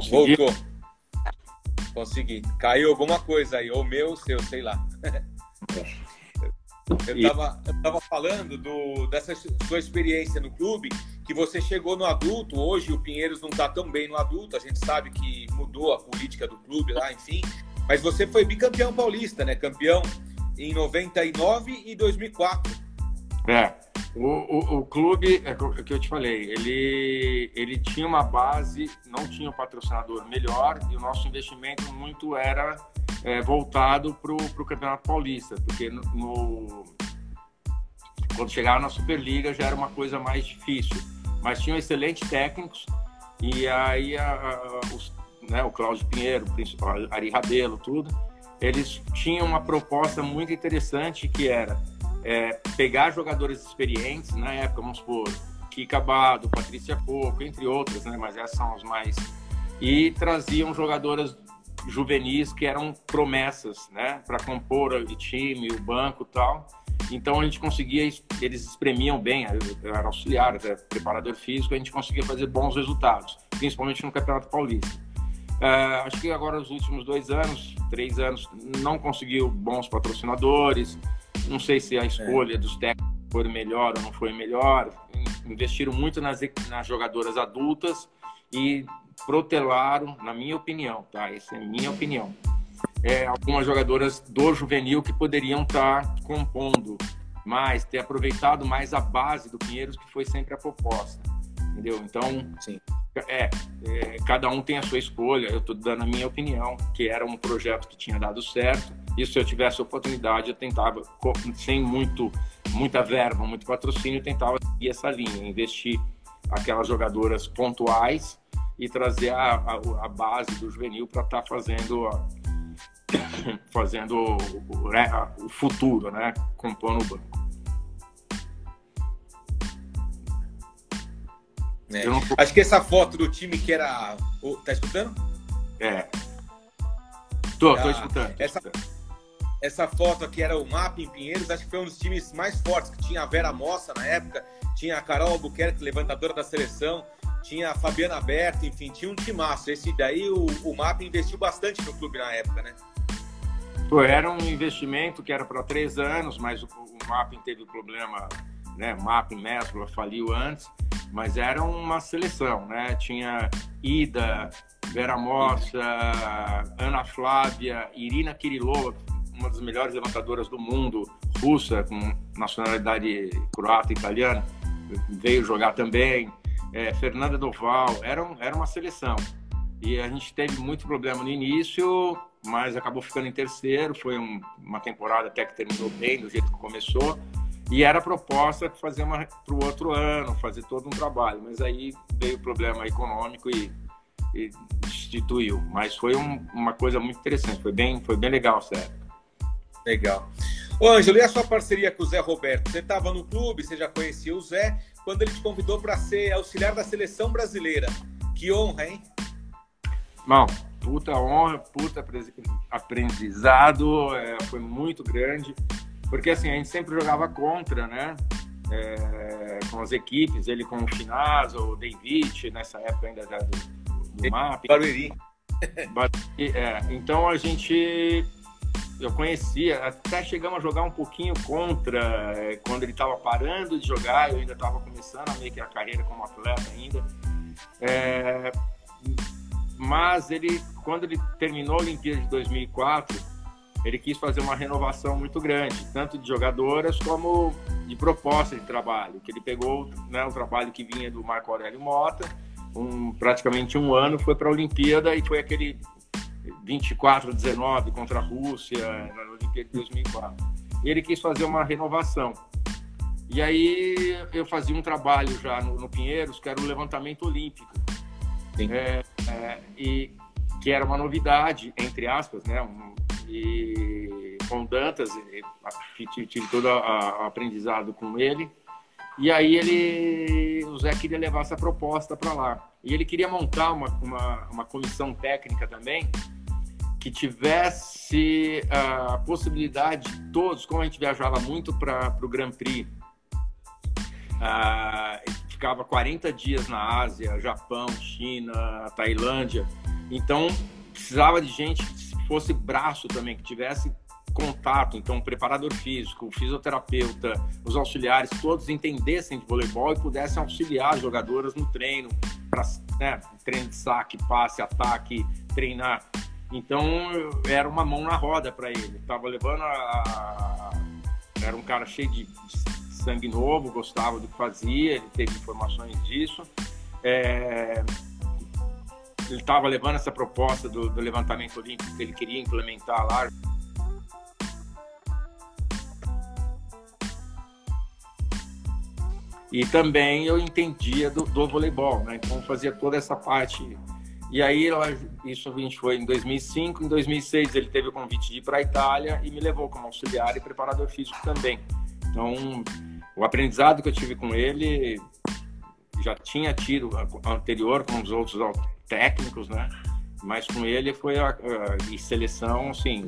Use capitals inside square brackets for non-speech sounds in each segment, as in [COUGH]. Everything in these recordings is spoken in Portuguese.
Consegui? Voltou. Consegui. Caiu alguma coisa aí, ou meu ou seu, sei lá. [LAUGHS] Eu estava eu tava falando do, dessa sua experiência no clube, que você chegou no adulto, hoje o Pinheiros não está tão bem no adulto, a gente sabe que mudou a política do clube lá, enfim, mas você foi bicampeão paulista, né? Campeão em 99 e 2004. É, o, o, o, clube, é o que eu te falei, ele, ele tinha uma base, não tinha um patrocinador melhor e o nosso investimento muito era é, voltado para o Campeonato Paulista, porque no, no, quando chegava na Superliga já era uma coisa mais difícil. Mas tinham excelentes técnicos e aí a, a, os, né, o Cláudio Pinheiro, o Ari Rabelo, tudo, eles tinham uma proposta muito interessante que era é, pegar jogadores experientes, na época, vamos supor, Kika Abado, Patrícia Pouco, entre outras, né, mas essas são as mais, e traziam jogadoras juvenis que eram promessas, né, para compor o time, o banco tal. Então a gente conseguia, eles espremiam bem, eu era auxiliar, era preparador físico, a gente conseguia fazer bons resultados, principalmente no Campeonato Paulista. Uh, acho que agora os últimos dois anos, três anos, não conseguiu bons patrocinadores. Não sei se a escolha é. dos técnicos foi melhor ou não foi melhor. Investiram muito nas, nas jogadoras adultas e protelaram, na minha opinião, tá? Essa é a minha opinião. É, algumas jogadoras do juvenil que poderiam estar tá compondo mais, ter aproveitado mais a base do Pinheiros, que foi sempre a proposta. Entendeu? Então, Sim. É, é, cada um tem a sua escolha. Eu estou dando a minha opinião, que era um projeto que tinha dado certo. E se eu tivesse oportunidade, eu tentava, sem muito, muita verba, muito patrocínio, eu tentava seguir essa linha, investir aquelas jogadoras pontuais e trazer a, a, a base do juvenil para estar tá fazendo [COUGHS] fazendo o, né, o, futuro, né? Compondo o banco. É. Não... Acho que essa foto do time que era. Tá escutando? É. Tô, ah, tô escutando. Essa, escutando. Essa foto aqui era o MAP em Pinheiros, acho que foi um dos times mais fortes, que tinha a Vera Mossa na época, tinha a Carol Albuquerque, levantadora da seleção, tinha a Fabiana Berta, enfim, tinha um timaço. Esse daí o, o MAP investiu bastante no clube na época, né? Era um investimento que era para três anos, mas o, o MAP teve problema, né? MAP Mesbla faliu antes, mas era uma seleção, né? Tinha Ida, Vera Mossa, Ana Flávia, Irina Kirilova, uma das melhores levantadoras do mundo, russa, com nacionalidade croata e italiana, veio jogar também é, Fernanda Doval, era, um, era uma seleção. E a gente teve muito problema no início, mas acabou ficando em terceiro. Foi um, uma temporada até que terminou bem, do jeito que começou. E era a proposta fazer para o outro ano, fazer todo um trabalho. Mas aí veio o problema econômico e, e destituiu. Mas foi um, uma coisa muito interessante, foi bem, foi bem legal essa Legal. Ô, Ângelo, e a sua parceria com o Zé Roberto? Você estava no clube, você já conhecia o Zé, quando ele te convidou para ser auxiliar da seleção brasileira. Que honra, hein? Bom, puta honra, puta aprendizado, é, foi muito grande, porque assim, a gente sempre jogava contra, né? É, com as equipes, ele com o Chinaz, o David, nessa época ainda do, do MAP. Barueri. É, então a gente eu conhecia, até chegamos a jogar um pouquinho contra, é, quando ele estava parando de jogar, eu ainda estava começando meio que a carreira como atleta ainda. É, mas ele, quando ele terminou a Olimpíada de 2004, ele quis fazer uma renovação muito grande, tanto de jogadoras como de proposta de trabalho, que ele pegou né, o trabalho que vinha do Marco Aurélio Mota, um, praticamente um ano, foi para a Olimpíada e foi aquele 24 19 contra a Rússia na Olimpíada de 2004. Ele quis fazer uma renovação. E aí eu fazia um trabalho já no, no Pinheiros, que era o levantamento olímpico. É, é, e que era uma novidade, entre aspas, né? Um, e com Dantas, tive todo o aprendizado com ele. E aí ele, o Zé queria levar essa proposta para lá. E ele queria montar uma, uma, uma comissão técnica também que tivesse a possibilidade de todos, como a gente viajava muito para o Grand Prix, uh, ficava 40 dias na Ásia, Japão, China, Tailândia, Então, precisava de gente que fosse braço também, que tivesse contato, então preparador físico, fisioterapeuta, os auxiliares, todos entendessem de voleibol e pudessem auxiliar as jogadoras no treino, para né, treino de saque, passe, ataque, treinar. Então era uma mão na roda para ele. Tava levando a... era um cara cheio de sangue novo, gostava do que fazia, ele teve informações disso. É... Ele estava levando essa proposta do, do levantamento olímpico que ele queria implementar lá E também eu entendia do, do voleibol, né? Então fazia toda essa parte. E aí, isso a gente foi em 2005. Em 2006, ele teve o convite de ir para a Itália e me levou como auxiliar e preparador físico também. Então, o aprendizado que eu tive com ele já tinha tido anterior com os outros técnicos, né? Mas com ele foi a, a, seleção, assim,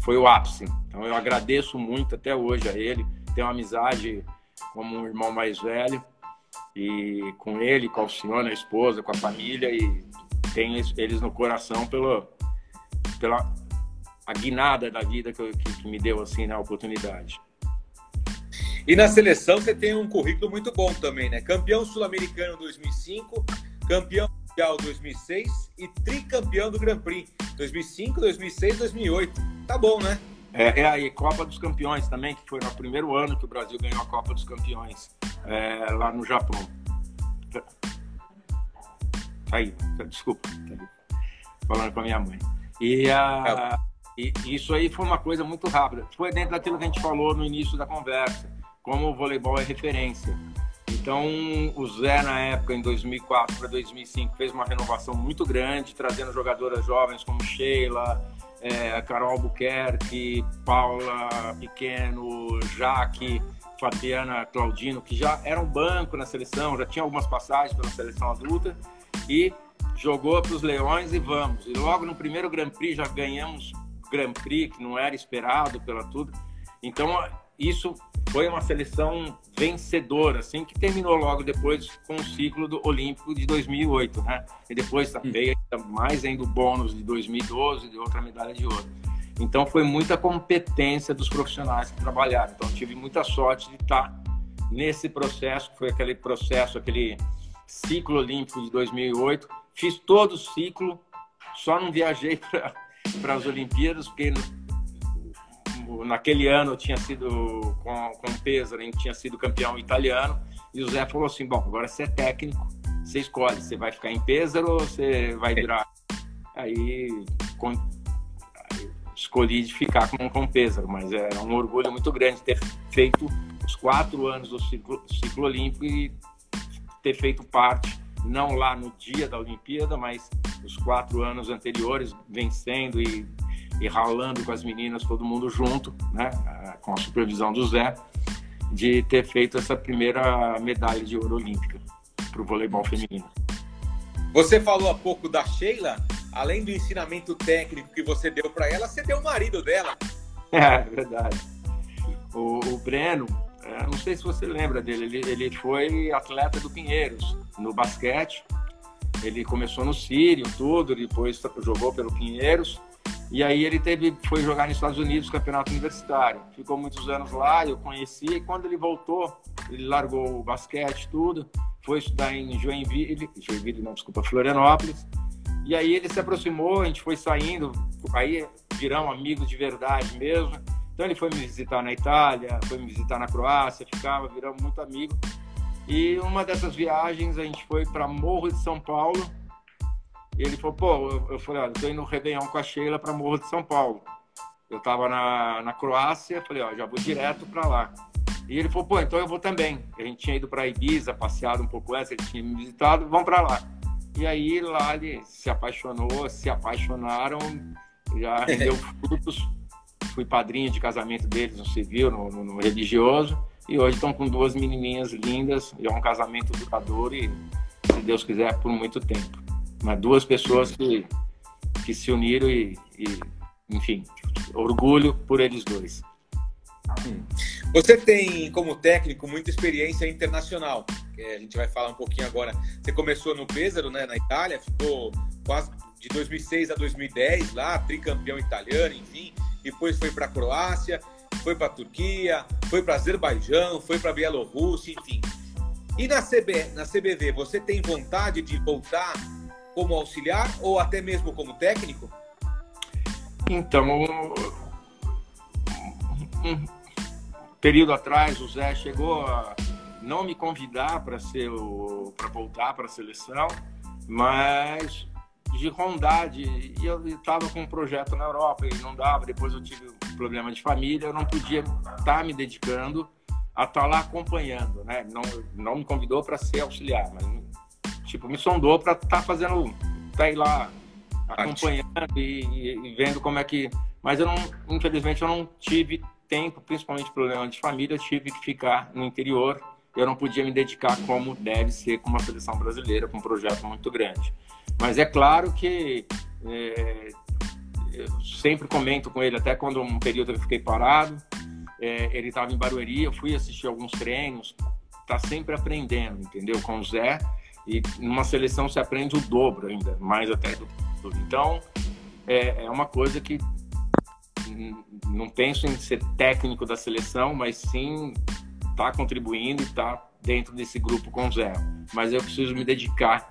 foi o ápice. Então eu agradeço muito até hoje a ele. Tenho uma amizade como um irmão mais velho e com ele, com a Alcione, a esposa, com a família e tenho eles no coração pelo, pela a guinada da vida que, que, que me deu assim na oportunidade. E na seleção você tem um currículo muito bom também, né? Campeão sul-americano 2005, campeão mundial 2006 e tricampeão do Grand Prix 2005, 2006, 2008. Tá bom, né? É, é aí, Copa dos Campeões também, que foi no primeiro ano que o Brasil ganhou a Copa dos Campeões, é, lá no Japão. Aí, desculpa, falando com a minha mãe. E, a, e isso aí foi uma coisa muito rápida. Foi dentro daquilo que a gente falou no início da conversa, como o voleibol é referência. Então, o Zé, na época, em 2004 para 2005, fez uma renovação muito grande, trazendo jogadoras jovens como Sheila, é, Carol Albuquerque, Paula Pequeno, Jaque, Fabiana Claudino, que já era um banco na seleção, já tinha algumas passagens pela seleção adulta, e jogou para os Leões e vamos. E logo no primeiro Grand Prix já ganhamos Grand Prix, que não era esperado pela tudo. Então, isso foi uma seleção vencedora, assim, que terminou logo depois com o ciclo do Olímpico de 2008, né? E depois veio mais ainda o bônus de 2012, de outra medalha de ouro. Então foi muita competência dos profissionais que trabalharam. Então tive muita sorte de estar nesse processo, que foi aquele processo, aquele ciclo olímpico de 2008. Fiz todo o ciclo, só não viajei [LAUGHS] para as Olimpíadas, porque naquele ano tinha sido com, com o Pesaro, a gente tinha sido campeão italiano, e o Zé falou assim, bom, agora você é técnico, você escolhe, você vai ficar em Pesaro ou você vai virar... Aí, com, aí escolhi de ficar com, com Pesaro, mas é um orgulho muito grande ter feito os quatro anos do ciclo, ciclo olímpico e ter feito parte, não lá no dia da Olimpíada, mas os quatro anos anteriores, vencendo e e ralando com as meninas, todo mundo junto, né, com a supervisão do Zé, de ter feito essa primeira medalha de ouro olímpica para o voleibol feminino. Você falou há pouco da Sheila, além do ensinamento técnico que você deu para ela, você deu o marido dela. [LAUGHS] É, verdade. O, o Breno, é, não sei se você lembra dele, ele, ele foi atleta do Pinheiros no basquete. Ele começou no Sírio, tudo, depois jogou pelo Pinheiros e aí ele teve, foi jogar nos Estados Unidos, campeonato universitário. Ficou muitos anos lá, eu conheci. E quando ele voltou, ele largou o basquete, tudo. Foi estudar em Joinville, Joinville não, desculpa, Florianópolis. E aí ele se aproximou, a gente foi saindo. Aí viramos amigos de verdade mesmo. Então ele foi me visitar na Itália, foi me visitar na Croácia, ficava, viramos muito amigos. E uma dessas viagens a gente foi para Morro de São Paulo, e ele falou, pô, eu, falei, olha, tô indo no Réveillon com a Sheila para Morro de São Paulo. Eu tava na, na Croácia, falei, ó, já vou direto para lá. E ele falou, pô, então eu vou também. A gente tinha ido para Ibiza, passeado um pouco antes, ele tinha me visitado, vamos para lá. E aí lá ele se apaixonou, se apaixonaram, já deu [LAUGHS] frutos. Fui padrinho de casamento deles no civil, no, no, no religioso. E hoje estão com duas menininhas lindas. E é um casamento duradouro e, se Deus quiser, por muito tempo. Mas duas pessoas que, que se uniram e, e, enfim, orgulho por eles dois. Hum. Você tem, como técnico, muita experiência internacional. A gente vai falar um pouquinho agora. Você começou no Pesaro, né, na Itália, ficou quase de 2006 a 2010 lá, tricampeão italiano, enfim. Depois foi para a Croácia, foi para a Turquia, foi para Azerbaijão, foi para a Bielorrússia, enfim. E na, CB, na CBV, você tem vontade de voltar como auxiliar ou até mesmo como técnico? Então, um período atrás, o Zé chegou a não me convidar para ser para voltar para a seleção, mas de rondar, de, e eu estava com um projeto na Europa e não dava, depois eu tive um problema de família, eu não podia estar tá me dedicando a estar tá lá acompanhando, né? Não, não me convidou para ser auxiliar, mas tipo, me sondou para estar tá fazendo, tá lá acompanhando e, e, vendo como é que. Mas eu não, infelizmente, eu não tive tempo, principalmente problema de família, eu tive que ficar no interior. Eu não podia me dedicar como deve ser com uma seleção brasileira, com um projeto muito grande. Mas é claro que é, eu sempre comento com ele, até quando um período eu fiquei parado, é, ele estava em Barueri, eu fui assistir alguns treinos, tá sempre aprendendo, entendeu? Com o Zé, e numa seleção se aprende o dobro ainda, mais até do Então, é, é uma coisa que não penso em ser técnico da seleção, mas sim tá contribuindo e tá dentro desse grupo com o Zé. Mas eu preciso me dedicar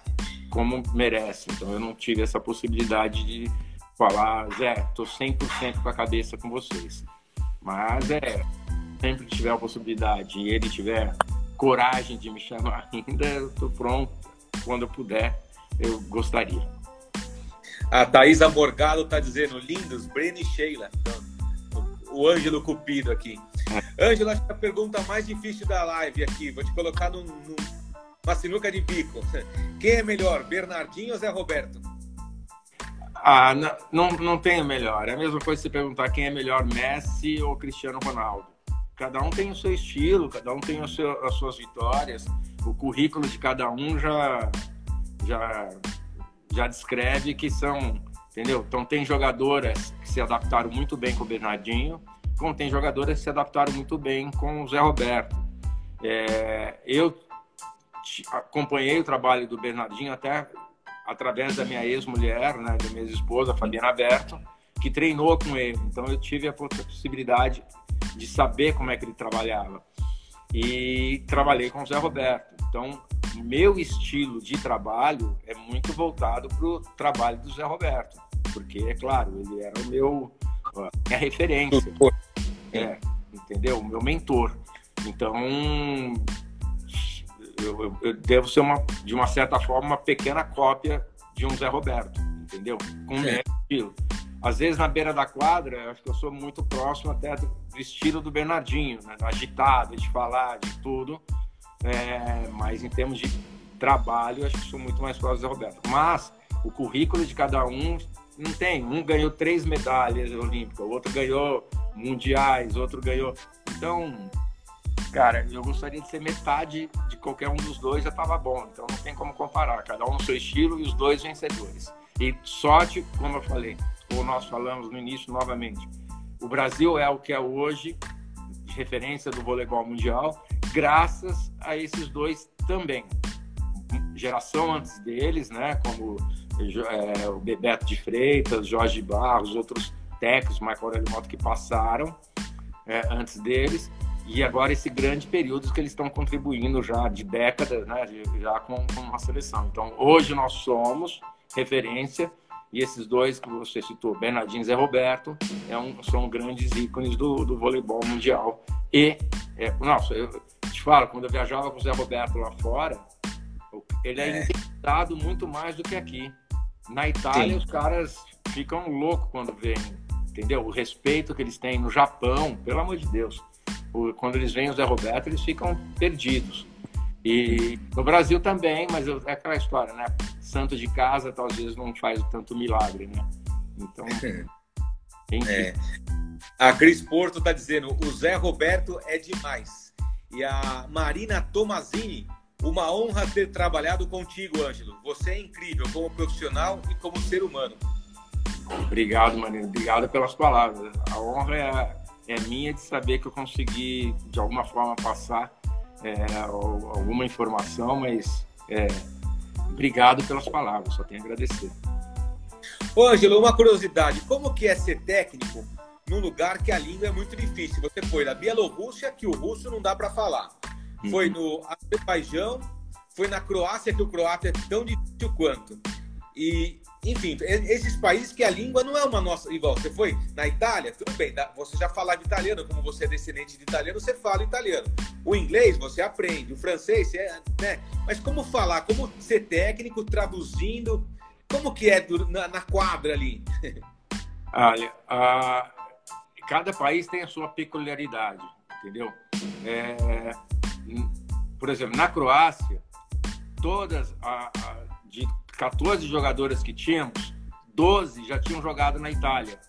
como merece. Então eu não tive essa possibilidade de falar, Zé, tô 100% com a cabeça com vocês. Mas é, sempre que tiver a possibilidade e ele tiver coragem de me chamar [LAUGHS] ainda, eu tô pronto. Quando eu puder, eu gostaria. A Thaisa Morgado está dizendo, lindos, Breno e Sheila. Então, o Ângelo Cupido aqui. Ângelo, acho que a pergunta mais difícil da live aqui. Vou te colocar num, numa sinuca de bico. [LAUGHS] Quem é melhor, Bernardinho ou Zé Roberto? Ah, não, não, não tem melhor. É a mesma coisa se perguntar quem é melhor, Messi ou Cristiano Ronaldo. Cada um tem o seu estilo, cada um tem seu, as suas vitórias. O currículo de cada um já, já já descreve que são, entendeu? Então tem jogadoras que se adaptaram muito bem com o Bernardinho, como tem jogadoras que se adaptaram muito bem com o Zé Roberto. É, eu acompanhei o trabalho do Bernardinho até através da minha ex-mulher, né, da minha esposa, Fabiana Berto, que treinou com ele. Então eu tive a possibilidade de saber como é que ele trabalhava. E trabalhei com o Zé Roberto. Então, meu estilo de trabalho é muito voltado para o trabalho do Zé Roberto, porque, é claro, ele era o meu minha referência, é, entendeu? O meu mentor. Então, eu, eu, eu, devo ser, uma, de uma certa forma, uma pequena cópia de um Zé Roberto, entendeu? Com o meu estilo. Às vezes, na beira da quadra, eu acho que eu sou muito próximo até do, estilo do Bernardinho, né? agitado, de falar, de tudo é, mas em termos de trabalho, acho que sou muito mais próximo do Roberto. Mas o currículo de cada um não tem. Um ganhou três medalhas olímpicas, o outro ganhou mundiais, outro ganhou. Então, cara, eu gostaria de ser metade de qualquer um dos dois, já estava bom. Então não tem como comparar. Cada um no seu estilo e os dois vencedores. E sorte, como eu falei, ou nós falamos no início novamente, o Brasil é o que é hoje, de referência do voleibol mundial, graças a esses dois também. Geração antes deles, né, como é, o Bebeto de Freitas, Jorge Barros, outros técnicos, Michael Aurélio Moto, que passaram é, antes deles, e agora esse grande período que eles estão contribuindo já de décadas, né, já com, com a seleção. Então, hoje nós somos referência e esses dois que você citou, Bernardinho e Zé Roberto, é um, são grandes ícones do, do voleibol mundial. E, é, nossa, eu te falo, quando eu viajava com o Zé Roberto lá fora, ele é, é. muito mais do que aqui. Na Itália, Sim. os caras ficam loucos quando vêm, entendeu? O respeito que eles têm no Japão, pelo amor de Deus. Quando eles veem o Zé Roberto, eles ficam perdidos. E no Brasil também, mas é aquela história, né? Santo de casa talvez não faz tanto milagre, né? Então. [LAUGHS] É. A Cris Porto está dizendo: o Zé Roberto é demais. E a Marina Tomazini, uma honra ter trabalhado contigo, Ângelo. Você é incrível como profissional e como ser humano. Obrigado, Marina. Obrigado pelas palavras. A honra é, é minha de saber que eu consegui, de alguma forma, passar é, alguma informação, mas é, obrigado pelas palavras, só tenho a agradecer. Ângelo, uma curiosidade, como que é ser técnico num lugar que a língua é muito difícil? Você foi na Bielorrússia, que o russo não dá para falar. Foi uhum. no Azerbaijão, foi na Croácia, que o croata é tão difícil quanto. E, enfim, esses países que a língua não é uma nossa. Igual, você foi na Itália, tudo bem, você já falava italiano, como você é descendente de italiano, você fala italiano. O inglês você aprende, o francês, você é, né? Mas como falar, como ser técnico, traduzindo, como que é na, na quadra ali? [LAUGHS] Olha, a, cada país tem a sua peculiaridade, entendeu? É, por exemplo, na Croácia, todas a, a, de 14 jogadoras que tínhamos, 12 já tinham jogado na Itália.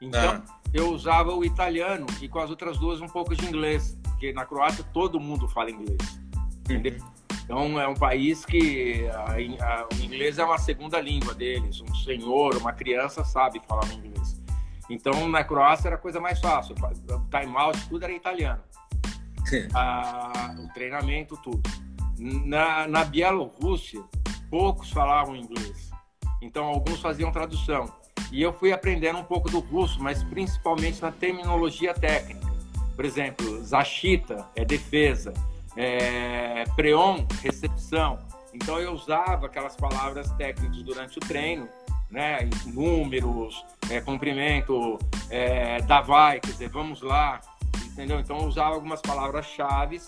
Então, ah. eu usava o italiano e com as outras duas um pouco de inglês, porque na Croácia todo mundo fala inglês. Entendeu? Então, é um país que a, a, o inglês é uma segunda língua deles. Um senhor, uma criança sabe falar inglês. Então, na Croácia era a coisa mais fácil. O time-out, tudo era italiano. [LAUGHS] Ah, o treinamento, tudo. Na, na Bielorrússia, poucos falavam inglês. Então, alguns faziam tradução. E eu fui aprendendo um pouco do russo, mas principalmente na terminologia técnica. Por exemplo, zachita é defesa, é, preon, recepção. Então, eu usava aquelas palavras técnicas durante o treino, né? números, é, comprimento, é, davai, quer dizer, vamos lá, entendeu? Então, usava algumas palavras-chave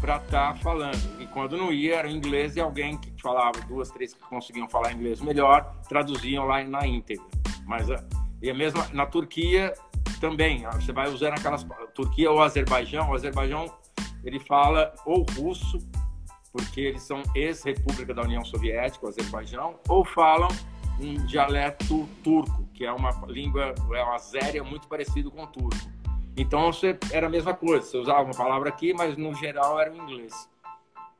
para estar tá falando. E quando não ia, era inglês e alguém que falava, duas, três que conseguiam falar inglês melhor, traduziam lá na íntegra. Mas ah, e a mesma na Turquia também, ah, você vai usando aquelas Turquia ou Azerbaijão, o Azerbaijão ele fala ou russo, porque eles são ex-república da União Soviética, o Azerbaijão, ou falam um dialeto turco, que é uma língua, é uma azéria muito parecido com o turco. Então você era a mesma coisa, você usava uma palavra aqui, mas no geral era o inglês.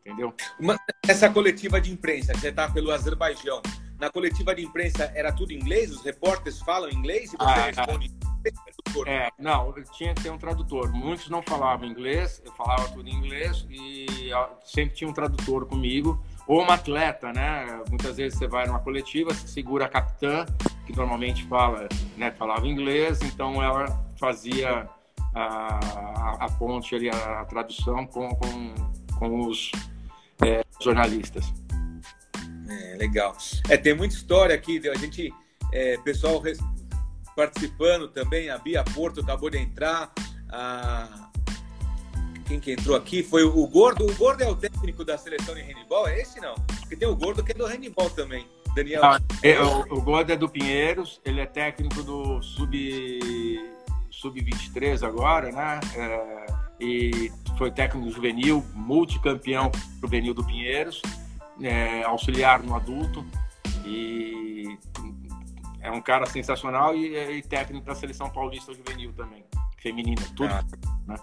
Entendeu? Uma, essa coletiva de imprensa, que você está pelo Azerbaijão, na coletiva de imprensa era tudo inglês? Os repórteres falam inglês e você ah, responde é, não, tinha que ter um tradutor. Muitos não falavam inglês, eu falava tudo em inglês e sempre tinha um tradutor comigo. Ou uma atleta, né? Muitas vezes você vai numa coletiva, você segura a capitã, que normalmente fala, né, falava inglês, então ela fazia a, a ponte ali, a, a tradução com, com, com os é, jornalistas. É, legal. É, tem muita história aqui, a gente, é, pessoal participando também, a Bia Porto acabou de entrar, a... quem que entrou aqui foi o Gordo, o Gordo é o técnico da seleção de handball, é esse não? Porque tem o Gordo que é do handball também. Daniel. Ah, é, o, o Gordo é do Pinheiros, ele é técnico do sub sub-23 agora, né? É, e foi técnico juvenil, multicampeão juvenil do Pinheiros, é, auxiliar no adulto e é um cara sensacional e, e, técnico da seleção paulista juvenil também, feminina, tudo. Ah. Né?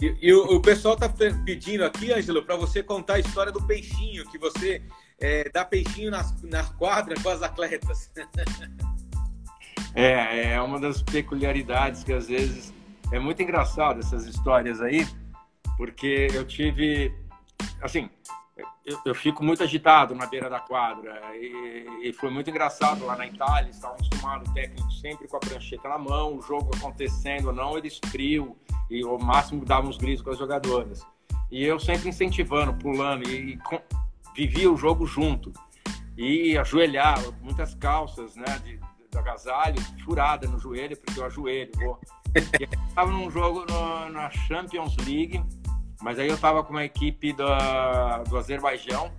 E, e o, o, pessoal tá pedindo aqui, Ângelo, para você contar a história do peixinho, que você é, dá peixinho nas, na quadra com as atletas. [LAUGHS] É, é uma das peculiaridades que às vezes é muito engraçado essas histórias aí, porque eu tive, assim, eu, eu fico muito agitado na beira da quadra e, e, foi muito engraçado lá na Itália, estavam acostumados o técnico sempre com a prancheta na mão, o jogo acontecendo ou não, eles friam e o máximo davam uns gritos com as jogadoras. E eu sempre incentivando, pulando e, e com, vivia o jogo junto e ajoelhava, muitas calças, né, de, do agasalho, furada no joelho, porque eu ajoelho. Vou. E estava num jogo no, na Champions League, mas aí eu estava com uma equipe da, do Azerbaijão.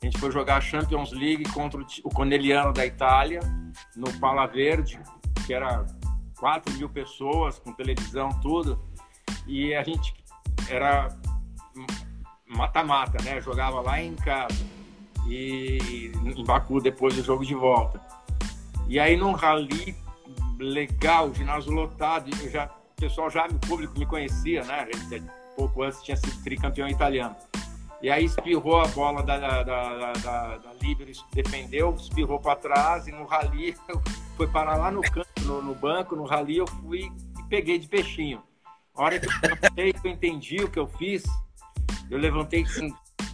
A gente foi jogar a Champions League contra o, o Corneliano da Itália, no Pala Verde, que era 4 mil pessoas, com televisão, tudo. E a gente era mata-mata, né? Jogava lá em casa e em Baku depois do jogo de volta. E aí num rally legal, ginásio lotado, já, o pessoal já, o público me conhecia, né? Pouco antes tinha sido tricampeão italiano. E aí espirrou a bola da, da, da, da, da defendeu, espirrou para trás e no rally foi parar lá no canto, no, no, banco, no rally eu fui peguei de peixinho. A hora que eu, eu entendi o que eu fiz, eu levantei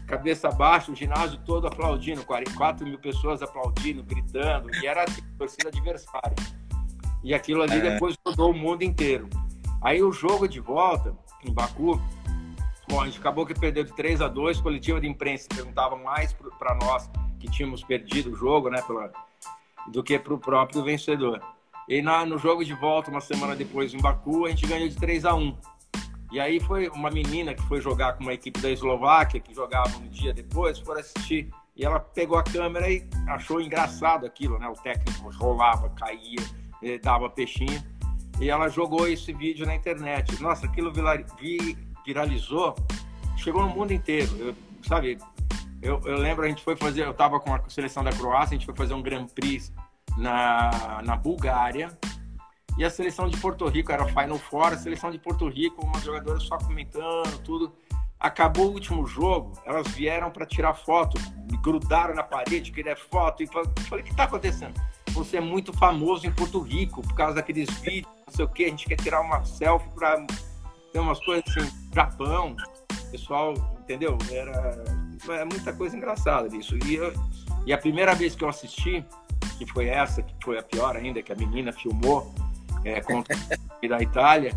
cabeça baixa, o ginásio todo aplaudindo, 44 mil pessoas aplaudindo, gritando, e era a torcida adversária. E aquilo ali é. depois rodou o mundo inteiro. Aí o jogo de volta, em Baku, bom, a gente acabou que perdeu de 3 a 2 coletiva de imprensa perguntava mais para nós que tínhamos perdido o jogo, né, pela, do que para o próprio vencedor. E na, no jogo de volta, uma semana depois, em Baku, a gente ganhou de 3 a 1 E aí foi uma menina que foi jogar com uma equipe da Eslováquia, que jogava um dia depois, foi assistir. E ela pegou a câmera e achou engraçado aquilo, né? O técnico rolava, caía, eh, dava peixinho. E ela jogou esse vídeo na internet. Nossa, aquilo viralizou, chegou no mundo inteiro. Eu, sabe, eu, eu lembro, a gente foi fazer, eu estava com a seleção da Croácia, a gente foi fazer um Grand Prix na, na Bulgária. E a seleção de Porto Rico era Final Four, a seleção de Porto Rico, umas jogadoras só comentando, tudo. Acabou o último jogo, elas vieram para tirar foto, me grudaram na parede, queria foto. E falei: o que está acontecendo? Você é muito famoso em Porto Rico por causa daqueles vídeos, não sei o que, a gente quer tirar uma selfie para ter umas coisas assim, Japão, pessoal, entendeu? Era é muita coisa engraçada disso. E, eu, e a primeira vez que eu assisti, que foi essa, que foi a pior ainda, que a menina filmou é, contra [LAUGHS] da Itália,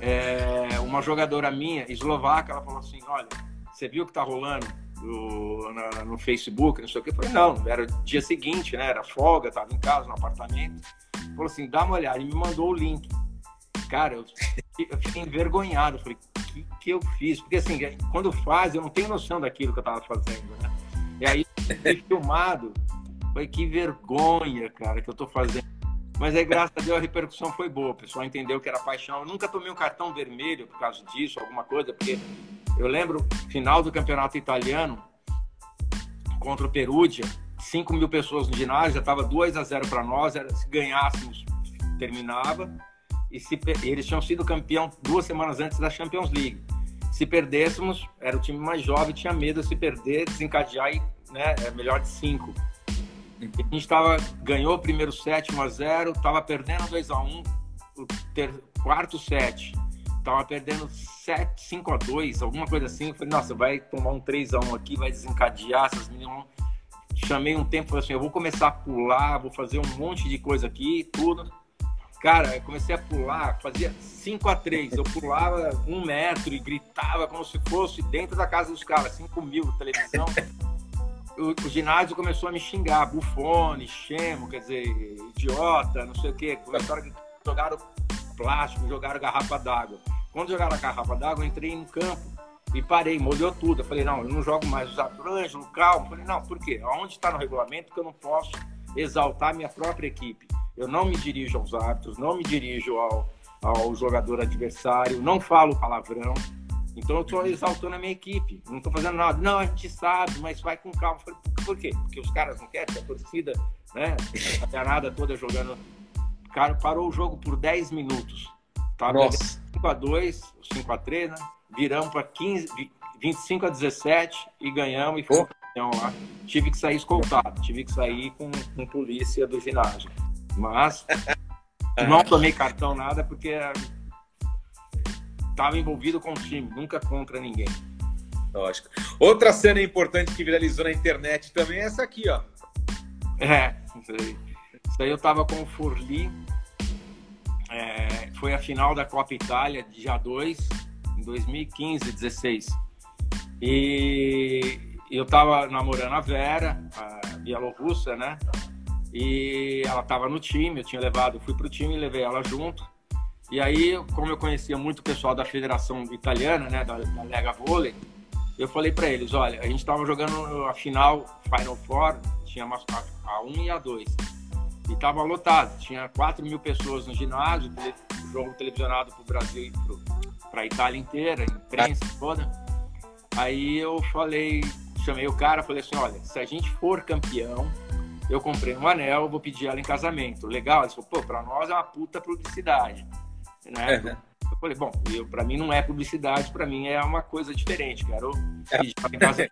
é, uma jogadora minha, eslovaca, ela falou assim, olha, você viu o que tá rolando no, na, no Facebook, não sei o que? Eu falei, não, era dia seguinte, né? Era folga, tava em casa, no apartamento. Falou assim, dá uma olhada, e me mandou o link. Cara, eu, eu fiquei envergonhado, falei, o que, que eu fiz? Porque assim, quando faz, eu não tenho noção daquilo que eu tava fazendo, né? E aí, filmado, Falei, que vergonha, cara, que eu tô fazendo. Mas aí, graças a Deus, a repercussão foi boa. O pessoal entendeu que era paixão. Eu nunca tomei um cartão vermelho por causa disso, alguma coisa, porque eu lembro, final do campeonato italiano, contra o Perugia, 5 mil pessoas no ginásio, já estava 2 a 0 para nós. Era, se ganhássemos, terminava. E se, eles tinham sido campeão duas semanas antes da Champions League. Se perdêssemos, era o time mais jovem, tinha medo de se perder, desencadear e né, é melhor de cinco. A gente estava ganhou o primeiro set 1 a 0 estava perdendo 2 a 1 o ter, quarto set, estava perdendo 7, 5 a 2 alguma coisa assim. Eu falei, nossa, vai tomar um 3 a 1 aqui, vai desencadear essas meninas. Chamei um tempo, falei assim, eu vou começar a pular, vou fazer um monte de coisa aqui, tudo. Cara, eu comecei a pular, fazia 5 a 3 Eu pulava um metro e gritava como se fosse dentro da casa dos caras, 5 mil televisão o, o, ginásio começou a me xingar, bufone, chemo, quer dizer, idiota, não sei o quê. Começaram a jogar plástico, jogaram garrafa d'água. Quando jogaram a garrafa d'água, eu entrei no campo e parei, molhou tudo. Eu falei, não, eu não jogo mais usar Ângelo, calma. Eu falei, não, por quê? Onde está no regulamento que eu não posso exaltar minha própria equipe? Eu não me dirijo aos árbitros, não me dirijo ao, ao jogador adversário, não falo palavrão. Então eu estou exaltando a minha equipe, não estou fazendo nada. Não, a gente sabe, mas vai com calma. Falei, por quê? Porque os caras não querem, a torcida, né? A nada toda jogando. Cara, parou o jogo por 10 minutos. Tava Nossa. 5 a 2 5 a 3 né? Viramos para 15, 25 a 17 e ganhamos e fomos campeão lá. Tive que sair escoltado, tive que sair com, com polícia do ginásio. Mas [LAUGHS] não tomei cartão nada porque estava envolvido com o time, nunca contra ninguém. Lógico. Outra cena importante que viralizou na internet também é essa aqui, ó. É, isso aí. Isso aí eu tava com o Furli. É, foi a final da Copa Itália, dia 2, em 2015, 16. E eu tava namorando a Vera, a bielorrussa, né? E ela tava no time, eu tinha levado, fui pro time e levei ela junto. E aí, como eu conhecia muito o pessoal da Federação Italiana, né, da, da Lega Vôlei, eu falei para eles, olha, a gente estava jogando a final Final Four, tinha a 1 e a 2. E estava lotado, tinha 4 mil pessoas no ginásio, jogo televisionado para o Brasil e para a Itália inteira, imprensa toda. Aí eu falei, chamei o cara, falei assim, olha, se a gente for campeão, eu comprei um anel, vou pedir ela em casamento. Legal? Ele falou, pô, para nós é uma puta publicidade né? Uhum. Eu falei, bom, eu, pra mim não é publicidade, pra mim é uma coisa diferente, quero é.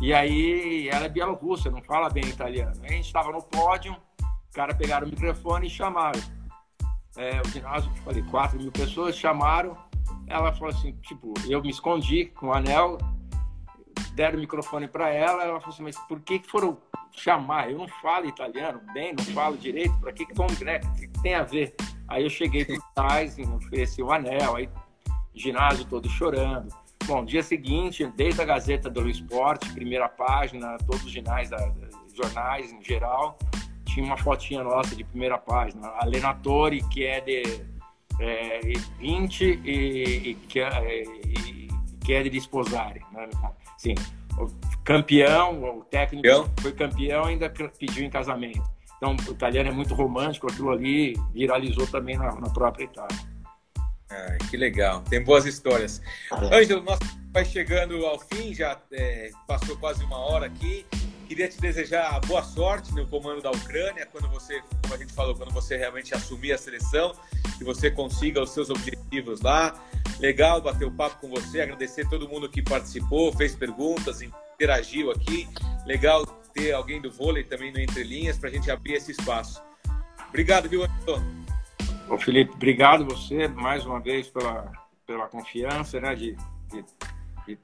E aí, ela é bielorrussa, não fala bem italiano. A gente estava no pódio, o cara pegaram o microfone e chamaram. é, o ginásio, falei, 4 mil pessoas, chamaram, ela falou assim, tipo, eu me escondi com o anel, deram o microfone para ela, ela falou assim, mas por que, foram chamar? Eu não falo italiano bem, não falo direito, para que, que? O que, que tem a ver? Aí eu cheguei por [LAUGHS] trás, ofereci o anel, aí ginásio todo chorando. Bom, dia seguinte, desde a Gazeta do Esporte, primeira página, todos os ginais, da, jornais em geral, tinha uma fotinha nossa de primeira página. A Lenatori, que é de é, 20 e, e, que, é, e, que é de Sposari. Né? Sim, o campeão, o técnico campeão. foi campeão e ainda pediu em casamento. Então, o italiano é muito romântico, aquilo ali viralizou também na, na própria Itália. Ah, que legal, tem boas histórias. É. Ângelo, nós vai chegando ao fim, já é, passou quase uma hora aqui. Queria te desejar boa sorte no comando da Ucrânia, quando você, como a gente falou, quando você realmente assumir a seleção, que você consiga os seus objetivos lá. Legal bater o papo com você, agradecer todo mundo que participou, fez perguntas, interagiu aqui. Legal ter alguém do vôlei também no Entre Linhas para a gente abrir esse espaço. Obrigado, viu, Antônio? Ô, Felipe, obrigado você mais uma vez pela, pela confiança, né, de, estar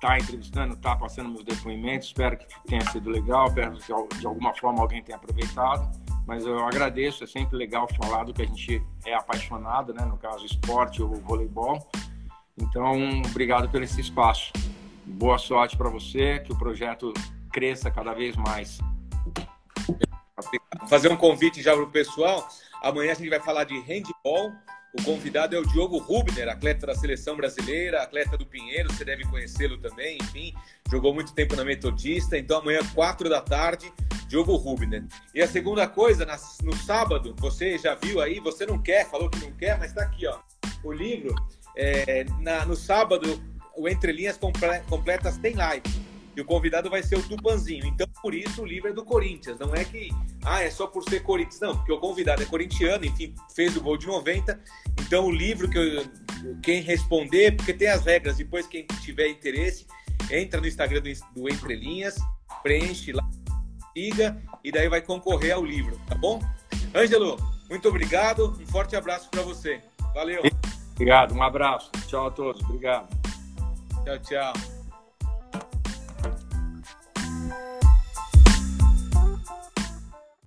tá entrevistando, estar tá passando meus depoimentos. Espero que tenha sido legal, espero que de alguma forma alguém tenha aproveitado. Mas eu agradeço, é sempre legal falar do que a gente é apaixonado, né? no caso, esporte ou voleibol. Então, obrigado por esse espaço. Boa sorte para você, que o projeto cresça cada vez mais. Fazer um convite já para o pessoal. Amanhã a gente vai falar de handball o convidado é o Diogo Rubner, atleta da seleção brasileira, atleta do Pinheiro, você deve conhecê-lo também, enfim, jogou muito tempo na Metodista. Então amanhã, quatro da tarde, Diogo Rubner. E a segunda coisa, no sábado, você já viu aí, você não quer, falou que não quer, mas está aqui, ó, o livro. É, na, no sábado, o Entre Linhas Completas tem live e o convidado vai ser o Tupanzinho. Então, por isso, o livro é do Corinthians. Não é que, ah, é só por ser Corinthians. Não, porque o convidado é corintiano, enfim, fez o gol de 90. Então, o livro que eu, quem responder, porque tem as regras, depois quem tiver interesse, entra no Instagram do, Entre Linhas, preenche lá, siga, e daí vai concorrer ao livro, tá bom? Ângelo, muito obrigado, um forte abraço para você. Valeu. Obrigado, um abraço. Tchau a todos, obrigado. Tchau, tchau.